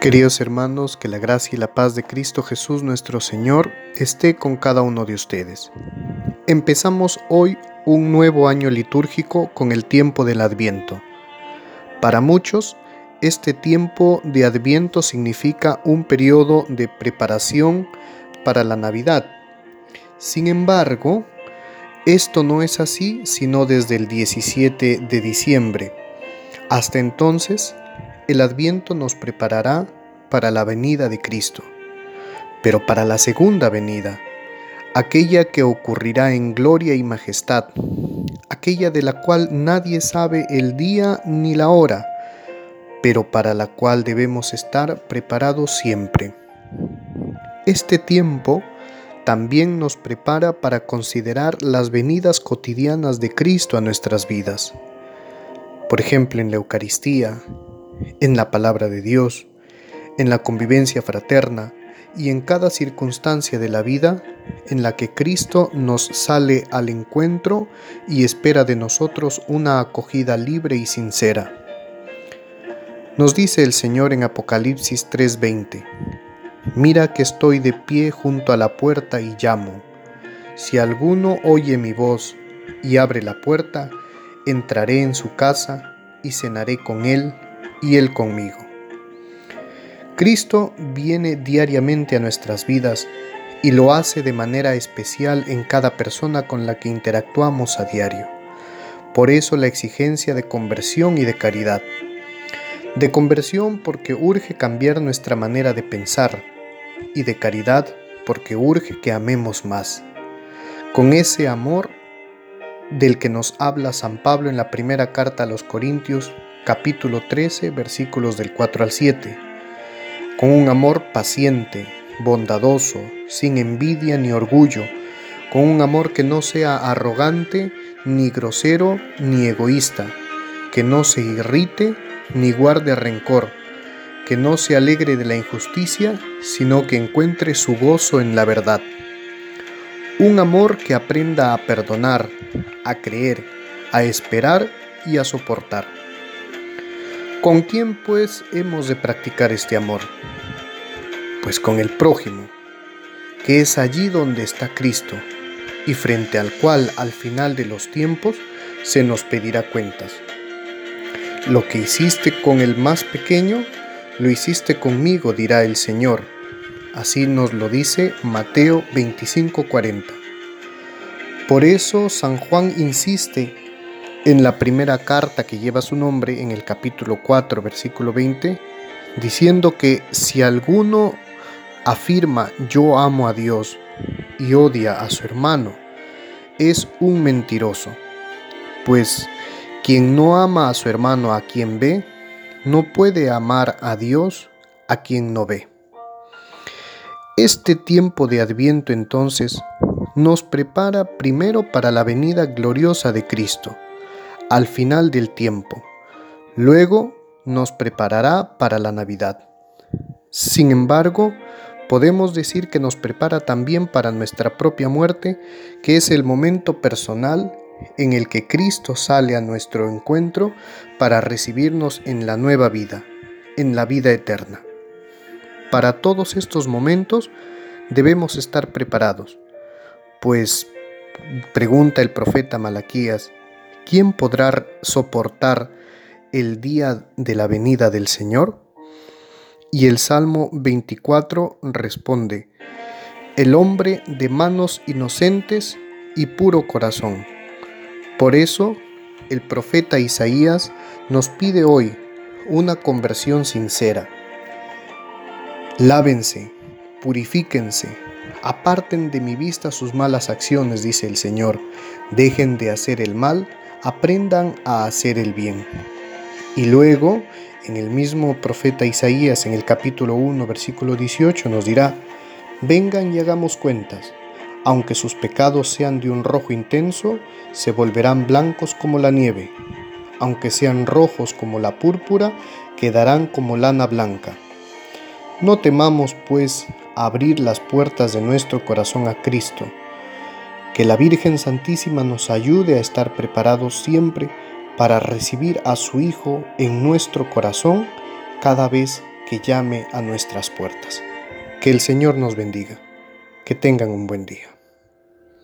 Queridos hermanos, que la gracia y la paz de Cristo Jesús nuestro Señor esté con cada uno de ustedes. Empezamos hoy un nuevo año litúrgico con el tiempo del Adviento. Para muchos, este tiempo de Adviento significa un periodo de preparación para la Navidad. Sin embargo, esto no es así sino desde el 17 de diciembre. Hasta entonces, el Adviento nos preparará para la venida de Cristo, pero para la segunda venida, aquella que ocurrirá en gloria y majestad, aquella de la cual nadie sabe el día ni la hora, pero para la cual debemos estar preparados siempre. Este tiempo también nos prepara para considerar las venidas cotidianas de Cristo a nuestras vidas. Por ejemplo, en la Eucaristía, en la palabra de Dios, en la convivencia fraterna y en cada circunstancia de la vida en la que Cristo nos sale al encuentro y espera de nosotros una acogida libre y sincera. Nos dice el Señor en Apocalipsis 3:20, Mira que estoy de pie junto a la puerta y llamo. Si alguno oye mi voz y abre la puerta, entraré en su casa y cenaré con él y Él conmigo. Cristo viene diariamente a nuestras vidas y lo hace de manera especial en cada persona con la que interactuamos a diario. Por eso la exigencia de conversión y de caridad. De conversión porque urge cambiar nuestra manera de pensar y de caridad porque urge que amemos más. Con ese amor del que nos habla San Pablo en la primera carta a los Corintios, capítulo 13, versículos del 4 al 7. Con un amor paciente, bondadoso, sin envidia ni orgullo, con un amor que no sea arrogante, ni grosero, ni egoísta, que no se irrite, ni guarde rencor, que no se alegre de la injusticia, sino que encuentre su gozo en la verdad. Un amor que aprenda a perdonar, a creer, a esperar y a soportar. ¿Con quién pues hemos de practicar este amor? Pues con el prójimo, que es allí donde está Cristo y frente al cual al final de los tiempos se nos pedirá cuentas. Lo que hiciste con el más pequeño, lo hiciste conmigo, dirá el Señor. Así nos lo dice Mateo 25:40. Por eso San Juan insiste en la primera carta que lleva su nombre, en el capítulo 4, versículo 20, diciendo que si alguno afirma yo amo a Dios y odia a su hermano, es un mentiroso. Pues quien no ama a su hermano a quien ve, no puede amar a Dios a quien no ve. Este tiempo de adviento entonces nos prepara primero para la venida gloriosa de Cristo al final del tiempo. Luego nos preparará para la Navidad. Sin embargo, podemos decir que nos prepara también para nuestra propia muerte, que es el momento personal en el que Cristo sale a nuestro encuentro para recibirnos en la nueva vida, en la vida eterna. Para todos estos momentos debemos estar preparados, pues, pregunta el profeta Malaquías, ¿quién podrá soportar el día de la venida del Señor? Y el Salmo 24 responde, el hombre de manos inocentes y puro corazón. Por eso, el profeta Isaías nos pide hoy una conversión sincera. Lávense, purifíquense, aparten de mi vista sus malas acciones, dice el Señor, dejen de hacer el mal aprendan a hacer el bien. Y luego, en el mismo profeta Isaías, en el capítulo 1, versículo 18, nos dirá, vengan y hagamos cuentas. Aunque sus pecados sean de un rojo intenso, se volverán blancos como la nieve. Aunque sean rojos como la púrpura, quedarán como lana blanca. No temamos, pues, abrir las puertas de nuestro corazón a Cristo que la Virgen Santísima nos ayude a estar preparados siempre para recibir a su Hijo en nuestro corazón cada vez que llame a nuestras puertas. Que el Señor nos bendiga. Que tengan un buen día.